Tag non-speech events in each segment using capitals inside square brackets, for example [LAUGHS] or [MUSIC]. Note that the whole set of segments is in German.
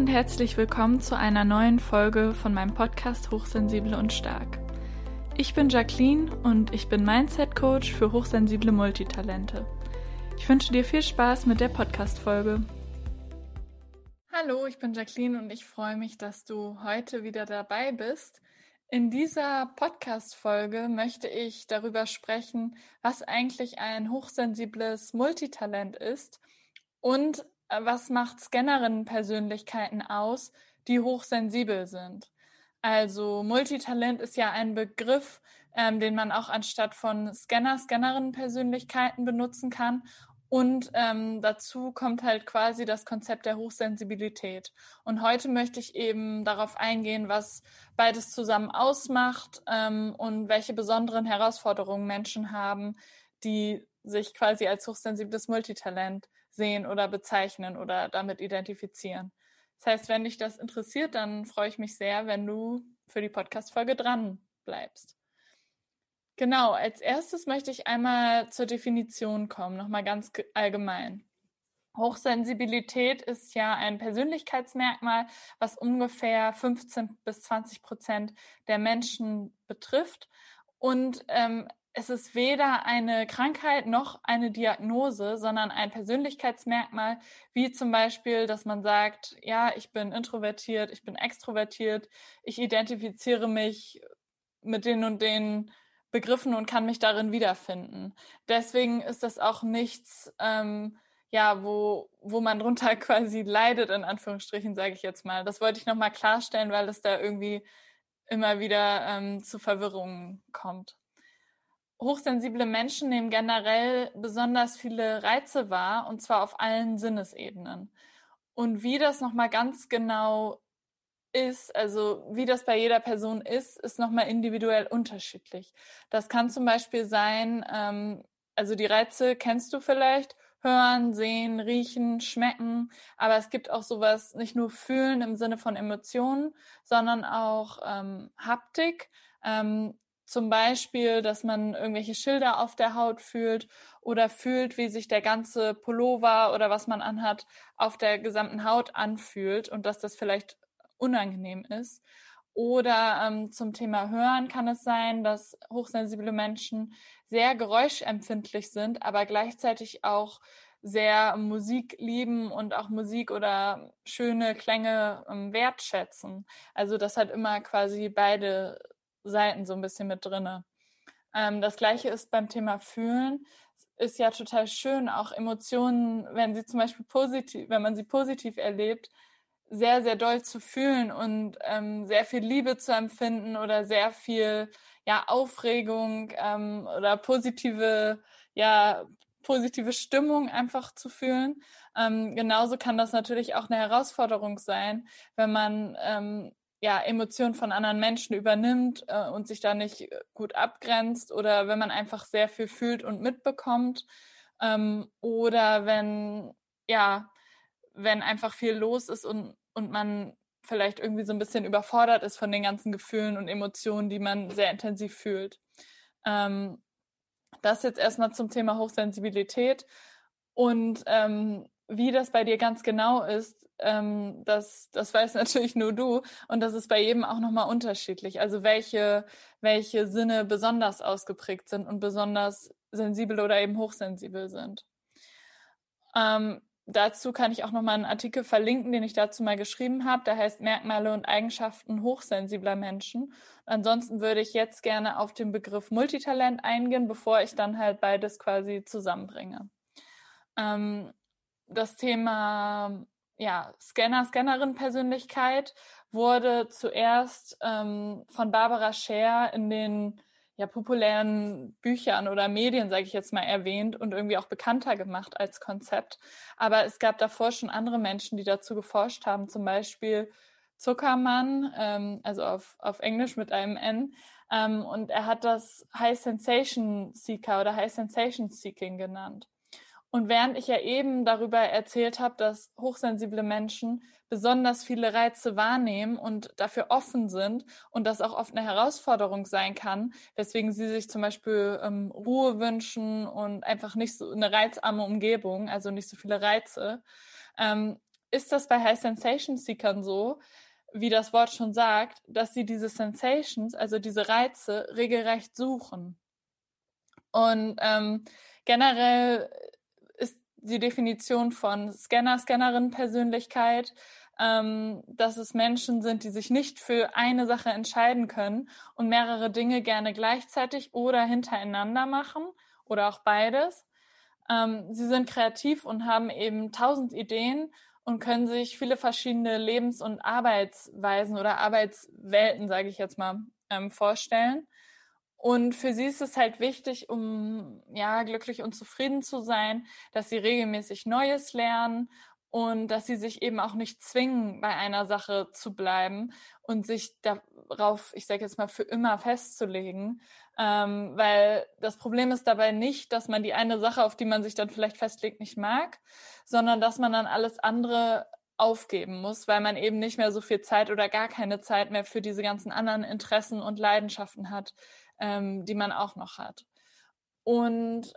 und herzlich willkommen zu einer neuen Folge von meinem Podcast Hochsensible und Stark. Ich bin Jacqueline und ich bin Mindset Coach für hochsensible Multitalente. Ich wünsche dir viel Spaß mit der Podcast-Folge. Hallo, ich bin Jacqueline und ich freue mich, dass du heute wieder dabei bist. In dieser Podcast-Folge möchte ich darüber sprechen, was eigentlich ein hochsensibles Multitalent ist und was macht Scannerinnen-Persönlichkeiten aus, die hochsensibel sind. Also Multitalent ist ja ein Begriff, ähm, den man auch anstatt von Scanner, Scannerinnen-Persönlichkeiten benutzen kann. Und ähm, dazu kommt halt quasi das Konzept der Hochsensibilität. Und heute möchte ich eben darauf eingehen, was beides zusammen ausmacht ähm, und welche besonderen Herausforderungen Menschen haben, die sich quasi als hochsensibles Multitalent sehen oder bezeichnen oder damit identifizieren. Das heißt, wenn dich das interessiert, dann freue ich mich sehr, wenn du für die Podcast-Folge dran bleibst. Genau, als erstes möchte ich einmal zur Definition kommen, nochmal ganz allgemein. Hochsensibilität ist ja ein Persönlichkeitsmerkmal, was ungefähr 15 bis 20 Prozent der Menschen betrifft. Und ähm, es ist weder eine Krankheit noch eine Diagnose, sondern ein Persönlichkeitsmerkmal, wie zum Beispiel, dass man sagt, ja, ich bin introvertiert, ich bin extrovertiert, ich identifiziere mich mit den und den Begriffen und kann mich darin wiederfinden. Deswegen ist das auch nichts, ähm, ja, wo, wo man drunter [LAUGHS] quasi leidet, in Anführungsstrichen, sage ich jetzt mal. Das wollte ich nochmal klarstellen, weil es da irgendwie immer wieder ähm, zu Verwirrungen kommt hochsensible Menschen nehmen generell besonders viele Reize wahr und zwar auf allen Sinnesebenen. Und wie das nochmal ganz genau ist, also wie das bei jeder Person ist, ist nochmal individuell unterschiedlich. Das kann zum Beispiel sein, ähm, also die Reize kennst du vielleicht, hören, sehen, riechen, schmecken, aber es gibt auch sowas, nicht nur fühlen im Sinne von Emotionen, sondern auch ähm, Haptik. Ähm, zum Beispiel, dass man irgendwelche Schilder auf der Haut fühlt oder fühlt, wie sich der ganze Pullover oder was man anhat auf der gesamten Haut anfühlt und dass das vielleicht unangenehm ist. Oder ähm, zum Thema Hören kann es sein, dass hochsensible Menschen sehr geräuschempfindlich sind, aber gleichzeitig auch sehr Musik lieben und auch Musik oder schöne Klänge ähm, wertschätzen. Also das hat immer quasi beide Seiten so ein bisschen mit drinne. Ähm, das gleiche ist beim Thema Fühlen. Ist ja total schön, auch Emotionen, wenn sie zum Beispiel positiv, wenn man sie positiv erlebt, sehr, sehr doll zu fühlen und ähm, sehr viel Liebe zu empfinden oder sehr viel ja, Aufregung ähm, oder positive, ja, positive Stimmung einfach zu fühlen. Ähm, genauso kann das natürlich auch eine Herausforderung sein, wenn man ähm, ja, Emotionen von anderen Menschen übernimmt äh, und sich da nicht gut abgrenzt oder wenn man einfach sehr viel fühlt und mitbekommt ähm, oder wenn, ja, wenn einfach viel los ist und, und man vielleicht irgendwie so ein bisschen überfordert ist von den ganzen Gefühlen und Emotionen, die man sehr intensiv fühlt. Ähm, das jetzt erstmal zum Thema Hochsensibilität und ähm, wie das bei dir ganz genau ist, ähm, das, das weiß [LAUGHS] natürlich nur du. Und das ist bei jedem auch nochmal unterschiedlich. Also welche, welche Sinne besonders ausgeprägt sind und besonders sensibel oder eben hochsensibel sind. Ähm, dazu kann ich auch nochmal einen Artikel verlinken, den ich dazu mal geschrieben habe. Der heißt Merkmale und Eigenschaften hochsensibler Menschen. Ansonsten würde ich jetzt gerne auf den Begriff Multitalent eingehen, bevor ich dann halt beides quasi zusammenbringe. Ähm, das Thema ja, Scanner, Scannerin-Persönlichkeit wurde zuerst ähm, von Barbara Scher in den ja, populären Büchern oder Medien, sage ich jetzt mal, erwähnt und irgendwie auch bekannter gemacht als Konzept. Aber es gab davor schon andere Menschen, die dazu geforscht haben, zum Beispiel Zuckermann, ähm, also auf, auf Englisch mit einem N. Ähm, und er hat das High Sensation Seeker oder High Sensation Seeking genannt. Und während ich ja eben darüber erzählt habe, dass hochsensible Menschen besonders viele Reize wahrnehmen und dafür offen sind und das auch oft eine Herausforderung sein kann, weswegen sie sich zum Beispiel ähm, Ruhe wünschen und einfach nicht so eine reizarme Umgebung, also nicht so viele Reize, ähm, ist das bei High Sensation Seekern so, wie das Wort schon sagt, dass sie diese Sensations, also diese Reize, regelrecht suchen. Und ähm, generell die Definition von Scanner, Scannerin Persönlichkeit, ähm, dass es Menschen sind, die sich nicht für eine Sache entscheiden können und mehrere Dinge gerne gleichzeitig oder hintereinander machen oder auch beides. Ähm, sie sind kreativ und haben eben tausend Ideen und können sich viele verschiedene Lebens- und Arbeitsweisen oder Arbeitswelten, sage ich jetzt mal, ähm, vorstellen. Und für sie ist es halt wichtig, um ja glücklich und zufrieden zu sein, dass sie regelmäßig Neues lernen und dass sie sich eben auch nicht zwingen, bei einer Sache zu bleiben und sich darauf, ich sage jetzt mal, für immer festzulegen. Ähm, weil das Problem ist dabei nicht, dass man die eine Sache, auf die man sich dann vielleicht festlegt, nicht mag, sondern dass man dann alles andere aufgeben muss, weil man eben nicht mehr so viel Zeit oder gar keine Zeit mehr für diese ganzen anderen Interessen und Leidenschaften hat, ähm, die man auch noch hat. Und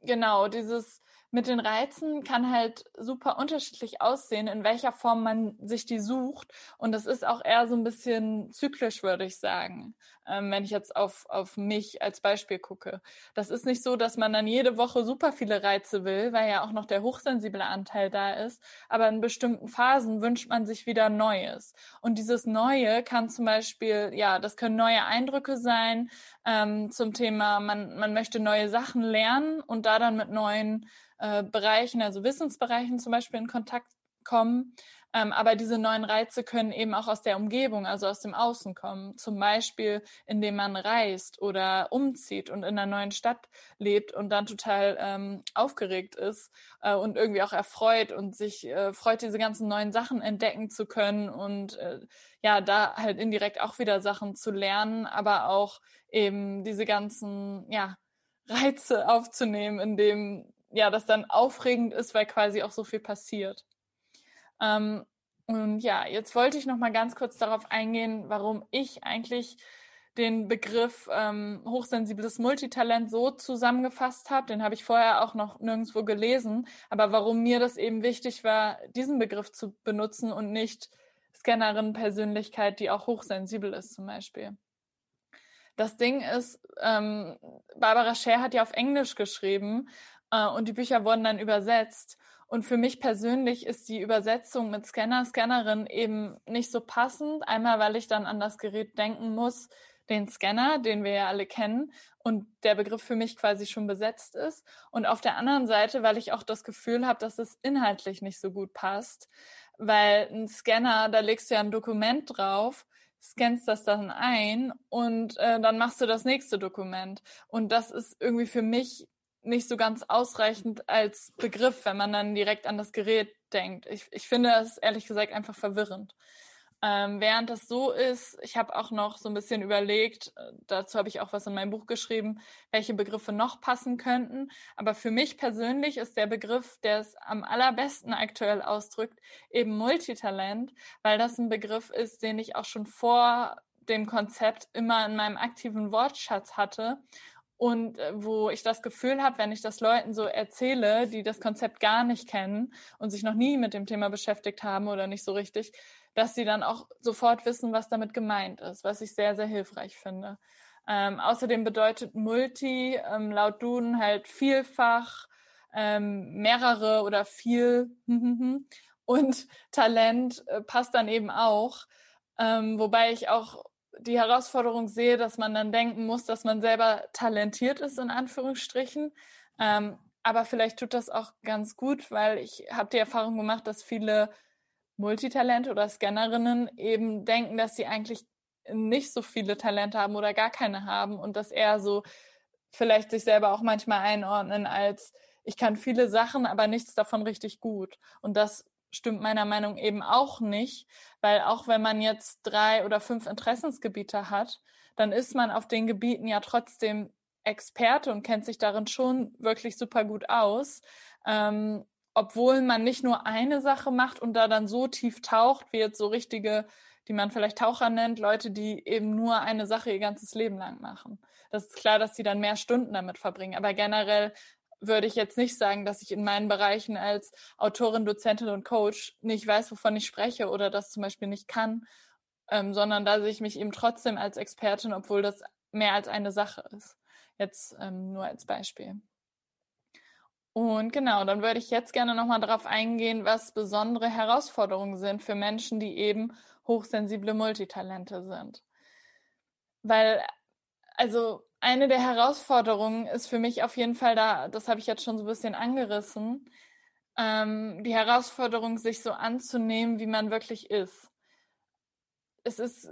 genau, dieses mit den Reizen kann halt super unterschiedlich aussehen, in welcher Form man sich die sucht. Und das ist auch eher so ein bisschen zyklisch, würde ich sagen, ähm, wenn ich jetzt auf, auf mich als Beispiel gucke. Das ist nicht so, dass man dann jede Woche super viele Reize will, weil ja auch noch der hochsensible Anteil da ist. Aber in bestimmten Phasen wünscht man sich wieder Neues. Und dieses Neue kann zum Beispiel, ja, das können neue Eindrücke sein ähm, zum Thema, man, man möchte neue Sachen lernen und da dann mit neuen äh, Bereichen, also Wissensbereichen zum Beispiel in Kontakt kommen. Ähm, aber diese neuen Reize können eben auch aus der Umgebung, also aus dem Außen kommen. Zum Beispiel, indem man reist oder umzieht und in einer neuen Stadt lebt und dann total ähm, aufgeregt ist äh, und irgendwie auch erfreut und sich äh, freut, diese ganzen neuen Sachen entdecken zu können und äh, ja, da halt indirekt auch wieder Sachen zu lernen, aber auch eben diese ganzen, ja, Reize aufzunehmen, indem ja, das dann aufregend ist, weil quasi auch so viel passiert. Ähm, und ja, jetzt wollte ich noch mal ganz kurz darauf eingehen, warum ich eigentlich den Begriff ähm, hochsensibles Multitalent so zusammengefasst habe. Den habe ich vorher auch noch nirgendwo gelesen. Aber warum mir das eben wichtig war, diesen Begriff zu benutzen und nicht Scannerin Persönlichkeit, die auch hochsensibel ist zum Beispiel. Das Ding ist, ähm, Barbara Scher hat ja auf Englisch geschrieben äh, und die Bücher wurden dann übersetzt. Und für mich persönlich ist die Übersetzung mit Scanner, Scannerin eben nicht so passend. Einmal, weil ich dann an das Gerät denken muss, den Scanner, den wir ja alle kennen und der Begriff für mich quasi schon besetzt ist. Und auf der anderen Seite, weil ich auch das Gefühl habe, dass es inhaltlich nicht so gut passt, weil ein Scanner, da legst du ja ein Dokument drauf scannst das dann ein und äh, dann machst du das nächste Dokument. Und das ist irgendwie für mich nicht so ganz ausreichend als Begriff, wenn man dann direkt an das Gerät denkt. Ich, ich finde das ehrlich gesagt einfach verwirrend. Ähm, während das so ist, ich habe auch noch so ein bisschen überlegt, äh, dazu habe ich auch was in meinem Buch geschrieben, welche Begriffe noch passen könnten. Aber für mich persönlich ist der Begriff, der es am allerbesten aktuell ausdrückt, eben Multitalent, weil das ein Begriff ist, den ich auch schon vor dem Konzept immer in meinem aktiven Wortschatz hatte und äh, wo ich das Gefühl habe, wenn ich das Leuten so erzähle, die das Konzept gar nicht kennen und sich noch nie mit dem Thema beschäftigt haben oder nicht so richtig, dass sie dann auch sofort wissen, was damit gemeint ist, was ich sehr, sehr hilfreich finde. Ähm, außerdem bedeutet Multi ähm, laut Duden halt vielfach, ähm, mehrere oder viel [LAUGHS] und Talent äh, passt dann eben auch. Ähm, wobei ich auch die Herausforderung sehe, dass man dann denken muss, dass man selber talentiert ist, in Anführungsstrichen. Ähm, aber vielleicht tut das auch ganz gut, weil ich habe die Erfahrung gemacht, dass viele Multitalente oder Scannerinnen eben denken, dass sie eigentlich nicht so viele Talente haben oder gar keine haben und das eher so vielleicht sich selber auch manchmal einordnen als ich kann viele Sachen, aber nichts davon richtig gut. Und das stimmt meiner Meinung eben auch nicht, weil auch wenn man jetzt drei oder fünf Interessensgebiete hat, dann ist man auf den Gebieten ja trotzdem Experte und kennt sich darin schon wirklich super gut aus. Ähm, obwohl man nicht nur eine Sache macht und da dann so tief taucht, wie jetzt so richtige, die man vielleicht Taucher nennt, Leute, die eben nur eine Sache ihr ganzes Leben lang machen. Das ist klar, dass sie dann mehr Stunden damit verbringen. Aber generell würde ich jetzt nicht sagen, dass ich in meinen Bereichen als Autorin, Dozentin und Coach nicht weiß, wovon ich spreche oder das zum Beispiel nicht kann, ähm, sondern da sehe ich mich eben trotzdem als Expertin, obwohl das mehr als eine Sache ist. Jetzt ähm, nur als Beispiel. Und genau, dann würde ich jetzt gerne nochmal darauf eingehen, was besondere Herausforderungen sind für Menschen, die eben hochsensible Multitalente sind. Weil, also eine der Herausforderungen ist für mich auf jeden Fall da, das habe ich jetzt schon so ein bisschen angerissen, ähm, die Herausforderung, sich so anzunehmen, wie man wirklich ist. Es ist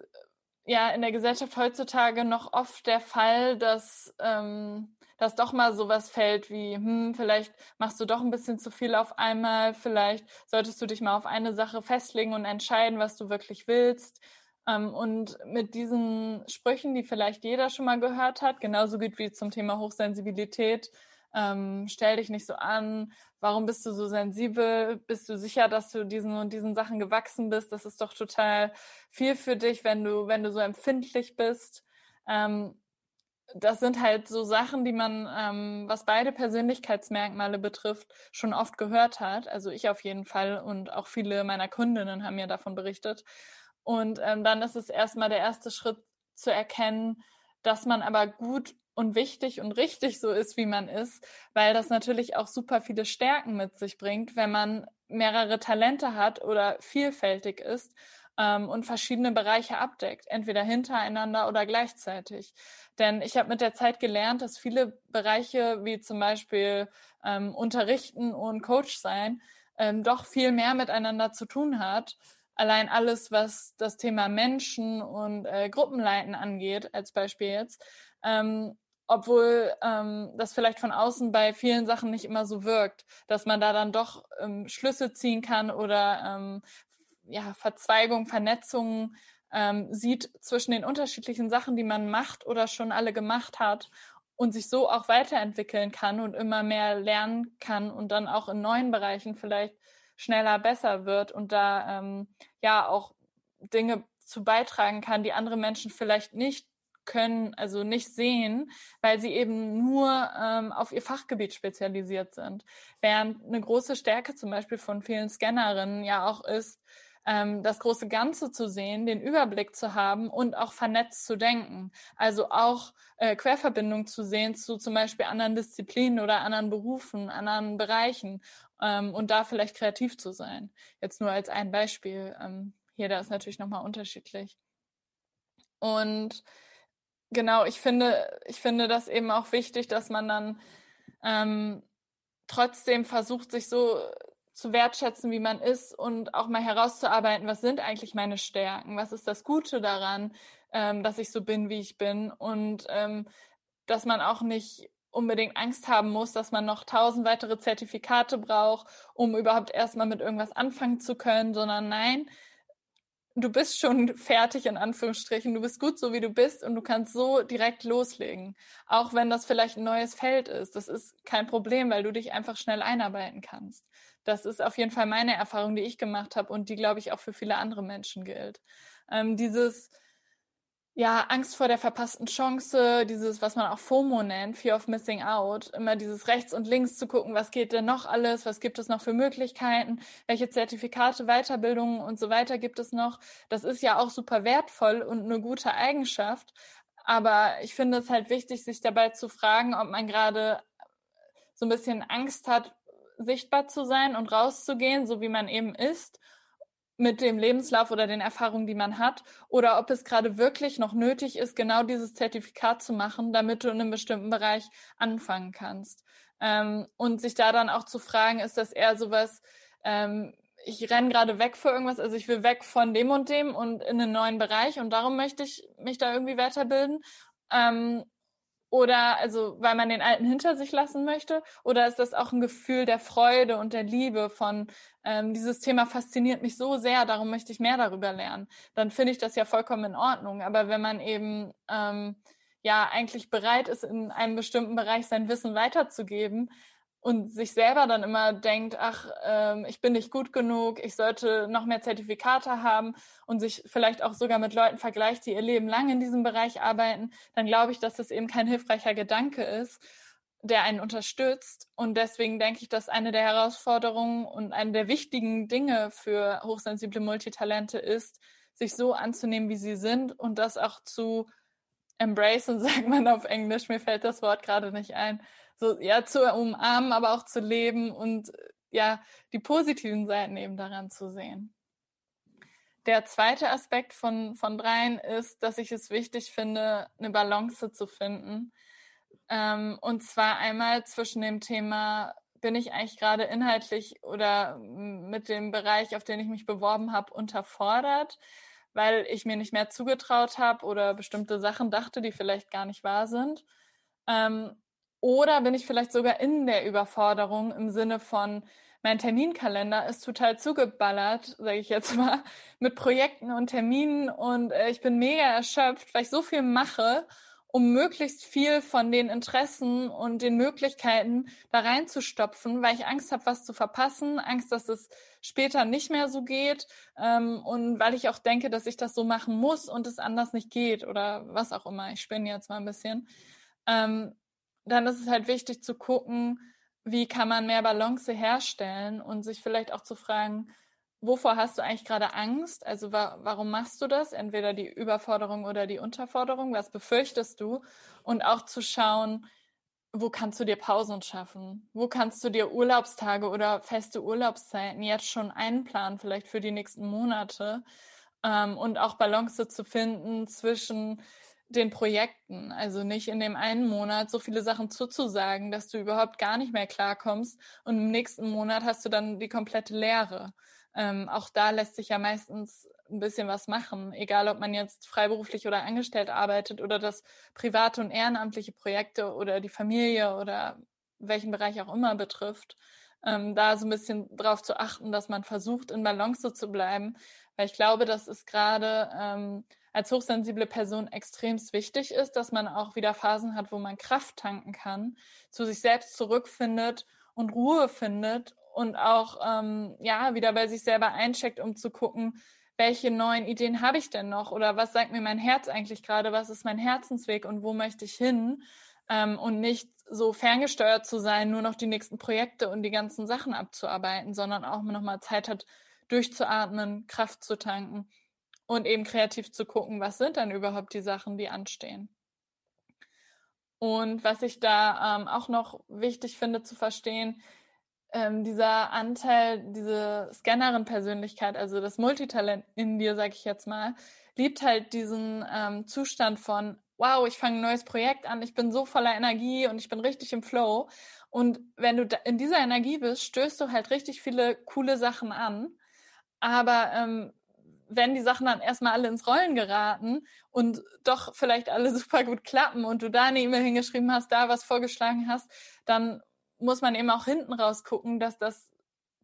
ja in der Gesellschaft heutzutage noch oft der Fall, dass, ähm, dass doch mal sowas fällt wie, hm, vielleicht machst du doch ein bisschen zu viel auf einmal, vielleicht solltest du dich mal auf eine Sache festlegen und entscheiden, was du wirklich willst. Ähm, und mit diesen Sprüchen, die vielleicht jeder schon mal gehört hat, genauso gut wie zum Thema Hochsensibilität, ähm, stell dich nicht so an, warum bist du so sensibel, bist du sicher, dass du diesen und diesen Sachen gewachsen bist, das ist doch total viel für dich, wenn du, wenn du so empfindlich bist. Ähm, das sind halt so Sachen, die man, ähm, was beide Persönlichkeitsmerkmale betrifft, schon oft gehört hat. Also ich auf jeden Fall und auch viele meiner Kundinnen haben mir davon berichtet. Und ähm, dann ist es erstmal der erste Schritt zu erkennen, dass man aber gut und wichtig und richtig so ist, wie man ist, weil das natürlich auch super viele Stärken mit sich bringt, wenn man mehrere Talente hat oder vielfältig ist ähm, und verschiedene Bereiche abdeckt, entweder hintereinander oder gleichzeitig. Denn ich habe mit der Zeit gelernt, dass viele Bereiche wie zum Beispiel ähm, Unterrichten und Coach sein ähm, doch viel mehr miteinander zu tun hat. Allein alles, was das Thema Menschen und äh, Gruppenleiten angeht, als Beispiel jetzt, ähm, obwohl ähm, das vielleicht von außen bei vielen Sachen nicht immer so wirkt, dass man da dann doch ähm, Schlüsse ziehen kann oder ähm, ja, Verzweigungen, Vernetzungen ähm, sieht zwischen den unterschiedlichen Sachen, die man macht oder schon alle gemacht hat und sich so auch weiterentwickeln kann und immer mehr lernen kann und dann auch in neuen Bereichen vielleicht schneller besser wird und da ähm, ja auch Dinge zu beitragen kann, die andere Menschen vielleicht nicht können, also nicht sehen, weil sie eben nur ähm, auf ihr Fachgebiet spezialisiert sind. Während eine große Stärke zum Beispiel von vielen Scannerinnen ja auch ist, ähm, das große Ganze zu sehen, den Überblick zu haben und auch vernetzt zu denken. Also auch äh, Querverbindung zu sehen zu zum Beispiel anderen Disziplinen oder anderen Berufen, anderen Bereichen ähm, und da vielleicht kreativ zu sein. Jetzt nur als ein Beispiel. Ähm, jeder ist natürlich nochmal unterschiedlich. Und genau, ich finde, ich finde das eben auch wichtig, dass man dann ähm, trotzdem versucht, sich so zu wertschätzen, wie man ist und auch mal herauszuarbeiten, was sind eigentlich meine Stärken, was ist das Gute daran, ähm, dass ich so bin, wie ich bin und ähm, dass man auch nicht unbedingt Angst haben muss, dass man noch tausend weitere Zertifikate braucht, um überhaupt erstmal mit irgendwas anfangen zu können, sondern nein, du bist schon [LAUGHS] fertig in Anführungsstrichen, du bist gut so wie du bist und du kannst so direkt loslegen. Auch wenn das vielleicht ein neues Feld ist, das ist kein Problem, weil du dich einfach schnell einarbeiten kannst. Das ist auf jeden Fall meine Erfahrung, die ich gemacht habe und die, glaube ich, auch für viele andere Menschen gilt. Ähm, dieses ja, Angst vor der verpassten Chance, dieses, was man auch FOMO nennt, Fear of Missing Out, immer dieses rechts und links zu gucken, was geht denn noch alles, was gibt es noch für Möglichkeiten, welche Zertifikate, Weiterbildungen und so weiter gibt es noch. Das ist ja auch super wertvoll und eine gute Eigenschaft. Aber ich finde es halt wichtig, sich dabei zu fragen, ob man gerade so ein bisschen Angst hat, sichtbar zu sein und rauszugehen, so wie man eben ist mit dem Lebenslauf oder den Erfahrungen, die man hat, oder ob es gerade wirklich noch nötig ist, genau dieses Zertifikat zu machen, damit du in einem bestimmten Bereich anfangen kannst. Ähm, und sich da dann auch zu fragen, ist das eher sowas, ähm, ich renne gerade weg vor irgendwas, also ich will weg von dem und dem und in einen neuen Bereich und darum möchte ich mich da irgendwie weiterbilden. Ähm, oder also, weil man den Alten hinter sich lassen möchte? Oder ist das auch ein Gefühl der Freude und der Liebe von, ähm, dieses Thema fasziniert mich so sehr, darum möchte ich mehr darüber lernen? Dann finde ich das ja vollkommen in Ordnung. Aber wenn man eben ähm, ja eigentlich bereit ist, in einem bestimmten Bereich sein Wissen weiterzugeben, und sich selber dann immer denkt, ach, ähm, ich bin nicht gut genug, ich sollte noch mehr Zertifikate haben und sich vielleicht auch sogar mit Leuten vergleicht, die ihr Leben lang in diesem Bereich arbeiten, dann glaube ich, dass das eben kein hilfreicher Gedanke ist. der einen unterstützt. Und deswegen denke ich, dass eine der Herausforderungen und eine der wichtigen Dinge für hochsensible Multitalente ist, sich so anzunehmen, wie sie sind und das auch zu embracen, [LAUGHS] sagt man auf Englisch, mir fällt das Wort gerade nicht ein, so ja zu umarmen, aber auch zu leben und ja die positiven Seiten eben daran zu sehen. Der zweite Aspekt von, von dreien ist, dass ich es wichtig finde, eine Balance zu finden. Ähm, und zwar einmal zwischen dem Thema, bin ich eigentlich gerade inhaltlich oder mit dem Bereich, auf den ich mich beworben habe, unterfordert, weil ich mir nicht mehr zugetraut habe oder bestimmte Sachen dachte, die vielleicht gar nicht wahr sind. Ähm, oder bin ich vielleicht sogar in der Überforderung im Sinne von, mein Terminkalender ist total zugeballert, sage ich jetzt [LAUGHS] mal, mit Projekten und Terminen und äh, ich bin mega erschöpft, weil ich so viel mache, um möglichst viel von den Interessen und den Möglichkeiten da reinzustopfen, weil ich Angst habe, was zu verpassen, Angst, dass es später nicht mehr so geht ähm, und weil ich auch denke, dass ich das so machen muss und es anders nicht geht oder was auch immer. Ich spinne jetzt mal ein bisschen. Ähm, dann ist es halt wichtig zu gucken, wie kann man mehr Balance herstellen und sich vielleicht auch zu fragen, wovor hast du eigentlich gerade Angst? Also wa warum machst du das? Entweder die Überforderung oder die Unterforderung. Was befürchtest du? Und auch zu schauen, wo kannst du dir Pausen schaffen? Wo kannst du dir Urlaubstage oder feste Urlaubszeiten jetzt schon einplanen, vielleicht für die nächsten Monate? Ähm, und auch Balance zu finden zwischen den Projekten. Also nicht in dem einen Monat so viele Sachen zuzusagen, dass du überhaupt gar nicht mehr klarkommst und im nächsten Monat hast du dann die komplette Leere. Ähm, auch da lässt sich ja meistens ein bisschen was machen, egal ob man jetzt freiberuflich oder angestellt arbeitet oder das private und ehrenamtliche Projekte oder die Familie oder welchen Bereich auch immer betrifft. Ähm, da so ein bisschen drauf zu achten, dass man versucht, in Balance zu bleiben, weil ich glaube, das ist gerade ähm, als hochsensible Person extremst wichtig ist, dass man auch wieder Phasen hat, wo man Kraft tanken kann, zu sich selbst zurückfindet und Ruhe findet und auch ähm, ja wieder bei sich selber eincheckt, um zu gucken, welche neuen Ideen habe ich denn noch oder was sagt mir mein Herz eigentlich gerade, was ist mein Herzensweg und wo möchte ich hin? Ähm, und nicht so ferngesteuert zu sein, nur noch die nächsten Projekte und die ganzen Sachen abzuarbeiten, sondern auch nochmal Zeit hat, durchzuatmen, Kraft zu tanken und eben kreativ zu gucken, was sind dann überhaupt die Sachen, die anstehen. Und was ich da ähm, auch noch wichtig finde zu verstehen, ähm, dieser Anteil, diese Scannerin-Persönlichkeit, also das Multitalent in dir, sag ich jetzt mal, liebt halt diesen ähm, Zustand von, wow, ich fange ein neues Projekt an, ich bin so voller Energie und ich bin richtig im Flow. Und wenn du in dieser Energie bist, stößt du halt richtig viele coole Sachen an. Aber ähm, wenn die Sachen dann erstmal alle ins Rollen geraten und doch vielleicht alle [LAUGHS] super gut klappen und du da eine E-Mail hingeschrieben hast, da was vorgeschlagen hast, dann muss man eben auch hinten raus gucken, dass das,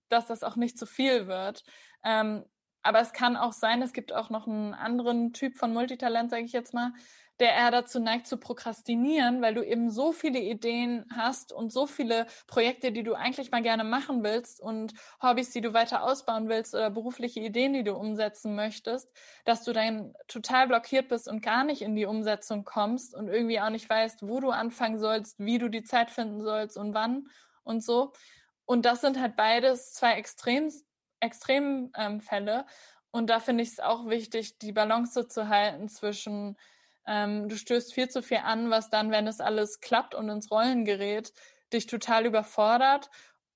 dass das auch nicht zu viel wird. Ähm, aber es kann auch sein, es gibt auch noch einen anderen Typ von Multitalent, sage ich jetzt mal, der eher dazu neigt zu prokrastinieren, weil du eben so viele Ideen hast und so viele Projekte, die du eigentlich mal gerne machen willst und Hobbys, die du weiter ausbauen willst oder berufliche Ideen, die du umsetzen möchtest, dass du dann total blockiert bist und gar nicht in die Umsetzung kommst und irgendwie auch nicht weißt, wo du anfangen sollst, wie du die Zeit finden sollst und wann und so. Und das sind halt beides zwei Extrem, Extremfälle. Ähm, und da finde ich es auch wichtig, die Balance zu halten zwischen ähm, du stößt viel zu viel an, was dann, wenn es alles klappt und ins Rollen gerät, dich total überfordert.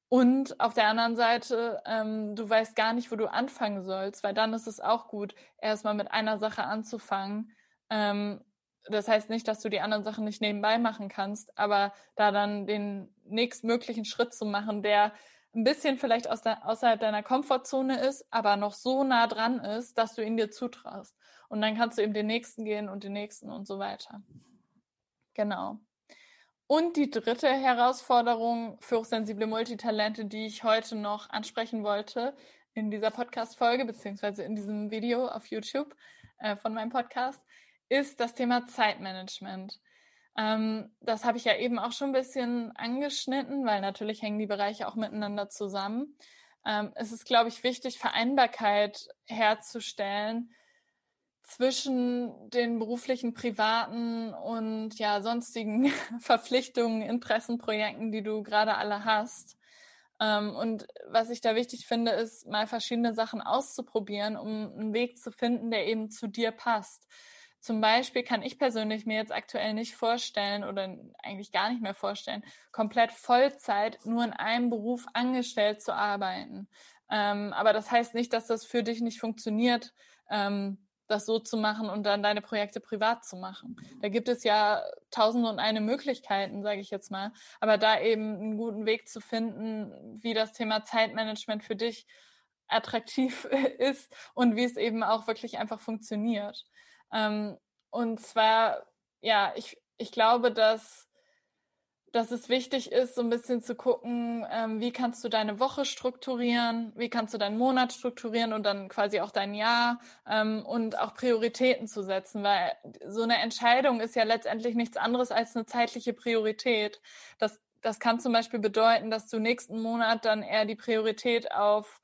Und auf der anderen Seite, ähm, du weißt gar nicht, wo du anfangen sollst, weil dann ist es auch gut, erstmal mit einer Sache anzufangen. Ähm, das heißt nicht, dass du die anderen Sachen nicht nebenbei machen kannst, aber da dann den nächstmöglichen Schritt zu machen, der ein bisschen vielleicht aus der, außerhalb deiner Komfortzone ist, aber noch so nah dran ist, dass du ihn dir zutraust. Und dann kannst du eben den nächsten gehen und den nächsten und so weiter. Genau. Und die dritte Herausforderung für hochsensible Multitalente, die ich heute noch ansprechen wollte in dieser Podcast-Folge, beziehungsweise in diesem Video auf YouTube äh, von meinem Podcast, ist das Thema Zeitmanagement. Ähm, das habe ich ja eben auch schon ein bisschen angeschnitten, weil natürlich hängen die Bereiche auch miteinander zusammen. Ähm, es ist, glaube ich, wichtig, Vereinbarkeit herzustellen zwischen den beruflichen, privaten und ja sonstigen [LAUGHS] Verpflichtungen, Interessenprojekten, die du gerade alle hast. Ähm, und was ich da wichtig finde, ist mal verschiedene Sachen auszuprobieren, um einen Weg zu finden, der eben zu dir passt. Zum Beispiel kann ich persönlich mir jetzt aktuell nicht vorstellen oder eigentlich gar nicht mehr vorstellen, komplett Vollzeit nur in einem Beruf angestellt zu arbeiten. Ähm, aber das heißt nicht, dass das für dich nicht funktioniert, ähm, das so zu machen und dann deine Projekte privat zu machen. Da gibt es ja tausend und eine Möglichkeiten, sage ich jetzt mal. Aber da eben einen guten Weg zu finden, wie das Thema Zeitmanagement für dich attraktiv [LAUGHS] ist und wie es eben auch wirklich einfach funktioniert. Ähm, und zwar, ja, ich, ich glaube, dass, dass es wichtig ist, so ein bisschen zu gucken, ähm, wie kannst du deine Woche strukturieren, wie kannst du deinen Monat strukturieren und dann quasi auch dein Jahr ähm, und auch Prioritäten zu setzen, weil so eine Entscheidung ist ja letztendlich nichts anderes als eine zeitliche Priorität. Das, das kann zum Beispiel bedeuten, dass du nächsten Monat dann eher die Priorität auf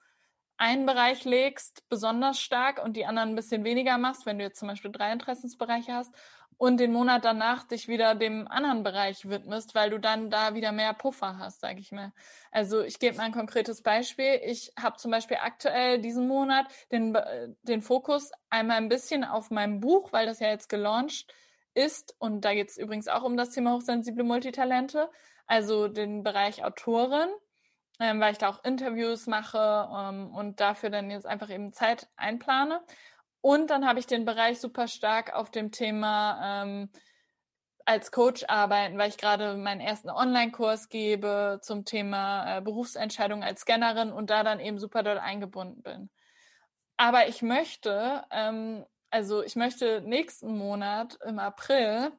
einen Bereich legst, besonders stark und die anderen ein bisschen weniger machst, wenn du jetzt zum Beispiel drei Interessensbereiche hast und den Monat danach dich wieder dem anderen Bereich widmest, weil du dann da wieder mehr Puffer hast, sage ich mal. Also ich gebe mal ein konkretes Beispiel. Ich habe zum Beispiel aktuell diesen Monat den, den Fokus einmal ein bisschen auf meinem Buch, weil das ja jetzt gelauncht ist und da geht es übrigens auch um das Thema hochsensible Multitalente, also den Bereich Autorin ähm, weil ich da auch Interviews mache ähm, und dafür dann jetzt einfach eben Zeit einplane. Und dann habe ich den Bereich super stark auf dem Thema ähm, als Coach arbeiten, weil ich gerade meinen ersten Online-Kurs gebe zum Thema äh, Berufsentscheidung als Scannerin und da dann eben super doll eingebunden bin. Aber ich möchte, ähm, also ich möchte nächsten Monat im April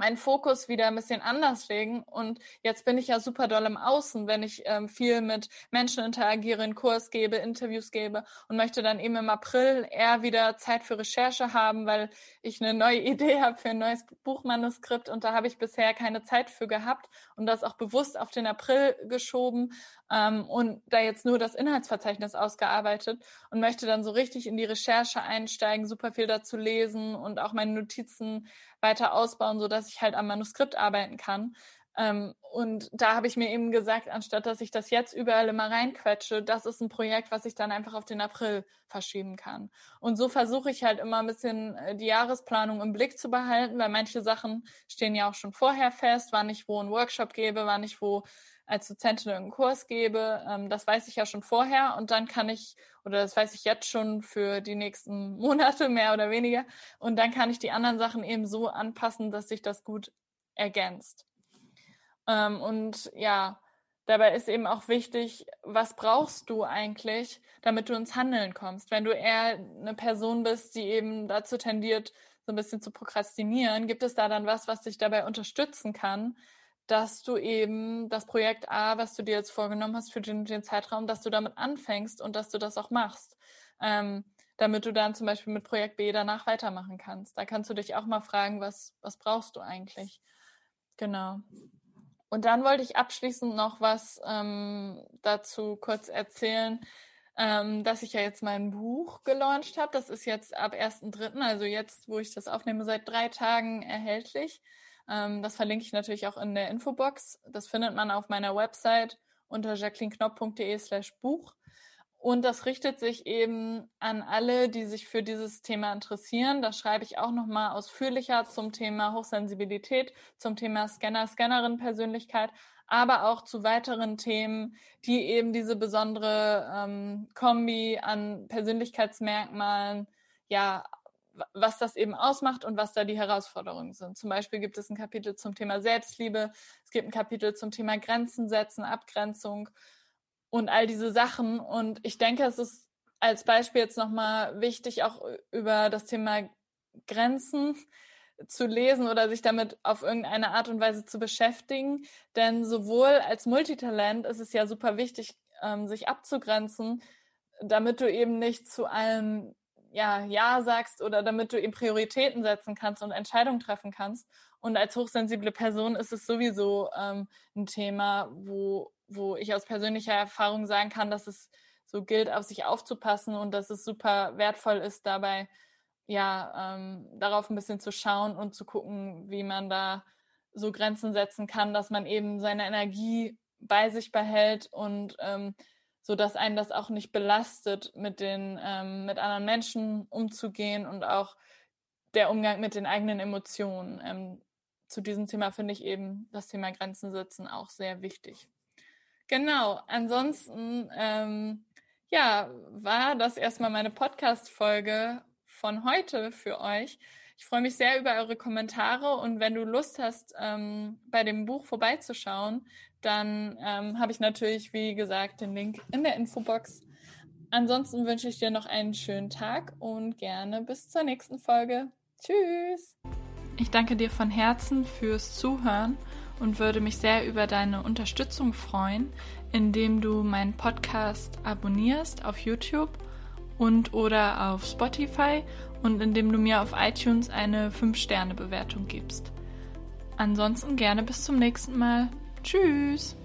meinen Fokus wieder ein bisschen anders legen. Und jetzt bin ich ja super doll im Außen, wenn ich ähm, viel mit Menschen interagiere, einen Kurs gebe, Interviews gebe und möchte dann eben im April eher wieder Zeit für Recherche haben, weil ich eine neue [LAUGHS] Idee habe für ein neues Buchmanuskript und da habe ich bisher keine Zeit für gehabt und das auch bewusst auf den April geschoben ähm, und da jetzt nur das Inhaltsverzeichnis ausgearbeitet und möchte dann so richtig in die Recherche einsteigen, super viel dazu lesen und auch meine Notizen weiter ausbauen, so dass ich halt am Manuskript arbeiten kann. Ähm, und da habe ich mir eben gesagt, anstatt dass ich das jetzt überall immer reinquetsche, das ist ein Projekt, was ich dann einfach auf den April verschieben kann. Und so versuche ich halt immer ein bisschen äh, die Jahresplanung im Blick zu behalten, weil manche Sachen stehen ja auch schon vorher fest, wann ich wo einen Workshop gebe, wann ich wo als Dozentin einen Kurs gebe. Ähm, das weiß ich ja schon vorher und dann kann ich, oder das weiß ich jetzt schon für die nächsten [LAUGHS] Monate mehr oder weniger, und dann kann ich die anderen Sachen eben so anpassen, dass sich das gut ergänzt. Ähm, und ja, dabei ist eben auch wichtig, was brauchst du eigentlich, damit du ins Handeln kommst. Wenn du eher eine Person bist, die eben dazu tendiert, so ein bisschen zu prokrastinieren, gibt es da dann was, was dich dabei unterstützen kann, dass du eben das Projekt A, was du dir jetzt vorgenommen hast für den, den Zeitraum, dass du damit anfängst und dass du das auch machst. Ähm, damit du dann zum Beispiel mit Projekt B danach weitermachen kannst. Da kannst du dich auch mal fragen, was, was brauchst du eigentlich? Genau. Und dann wollte ich abschließend noch was ähm, dazu kurz erzählen, ähm, dass ich ja jetzt mein Buch gelauncht habe. Das ist jetzt ab 1.3., also jetzt, wo ich das aufnehme, seit drei Tagen erhältlich. Ähm, das verlinke ich natürlich auch in der Infobox. Das findet man auf meiner Website unter jacquelineknopp.de slash Buch. Und das richtet sich eben an alle, die sich für dieses Thema interessieren. Da schreibe ich auch nochmal ausführlicher zum Thema Hochsensibilität, zum Thema Scanner, Scannerin Persönlichkeit, aber auch zu weiteren Themen, die eben diese besondere ähm, Kombi an Persönlichkeitsmerkmalen ja was das eben ausmacht und was da die Herausforderungen sind. Zum Beispiel gibt es ein Kapitel zum Thema Selbstliebe, es gibt ein Kapitel zum Thema Grenzen setzen, Abgrenzung und all diese Sachen. Und ich denke, es ist als Beispiel jetzt nochmal wichtig, auch über das Thema Grenzen zu lesen oder sich damit auf irgendeine Art und Weise zu beschäftigen. Denn sowohl als Multitalent ist es ja super wichtig, ähm, sich abzugrenzen, damit du eben nicht zu allem ja, Ja sagst oder damit du eben Prioritäten setzen kannst und Entscheidungen treffen kannst. Und als hochsensible Person ist es sowieso ähm, ein Thema, wo, wo ich aus persönlicher Erfahrung sagen kann, dass es so gilt, auf sich aufzupassen und dass es super wertvoll ist, dabei ja, ähm, darauf ein bisschen zu schauen und zu gucken, wie man da so Grenzen setzen kann, dass man eben seine Energie bei sich behält und ähm, so dass einen das auch nicht belastet, mit den ähm, mit anderen Menschen umzugehen und auch der Umgang mit den eigenen Emotionen. Ähm, zu diesem Thema finde ich eben das Thema Grenzen setzen auch sehr wichtig. Genau. Ansonsten ähm, ja war das erstmal meine Podcast-Folge von heute für euch. Ich freue mich sehr über eure Kommentare und wenn du Lust hast, ähm, bei dem Buch vorbeizuschauen, dann ähm, habe ich natürlich, wie gesagt, den Link in der Infobox. Ansonsten wünsche ich dir noch einen schönen Tag und gerne bis zur nächsten Folge. Tschüss! Ich danke dir von Herzen fürs Zuhören und würde mich sehr über deine Unterstützung freuen, indem du meinen Podcast abonnierst auf YouTube und oder auf Spotify und indem du mir auf iTunes eine 5-Sterne-Bewertung gibst. Ansonsten gerne bis zum nächsten Mal. Tschüss!